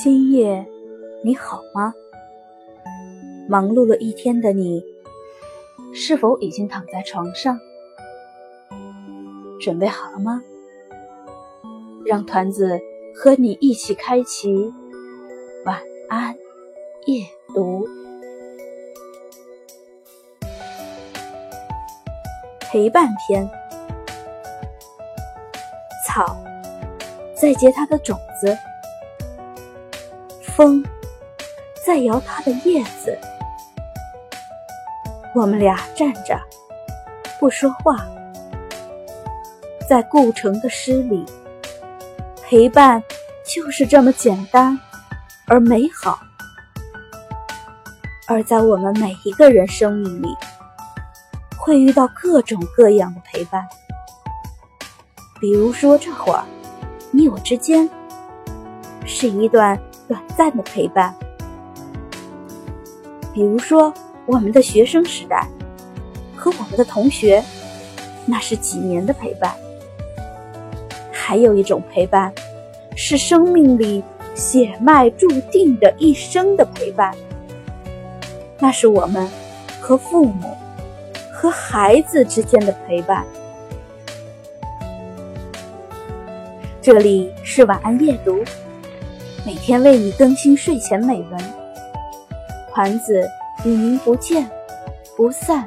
今夜你好吗？忙碌了一天的你，是否已经躺在床上？准备好了吗？让团子和你一起开启晚安夜读，陪伴篇。草在结它的种子。风在摇它的叶子，我们俩站着不说话，在顾城的诗里，陪伴就是这么简单而美好。而在我们每一个人生命里，会遇到各种各样的陪伴，比如说这会儿你我之间是一段。短暂的陪伴，比如说我们的学生时代和我们的同学，那是几年的陪伴；还有一种陪伴，是生命里血脉注定的一生的陪伴，那是我们和父母、和孩子之间的陪伴。这里是晚安夜读。每天为你更新睡前美文，团子与您不见不散。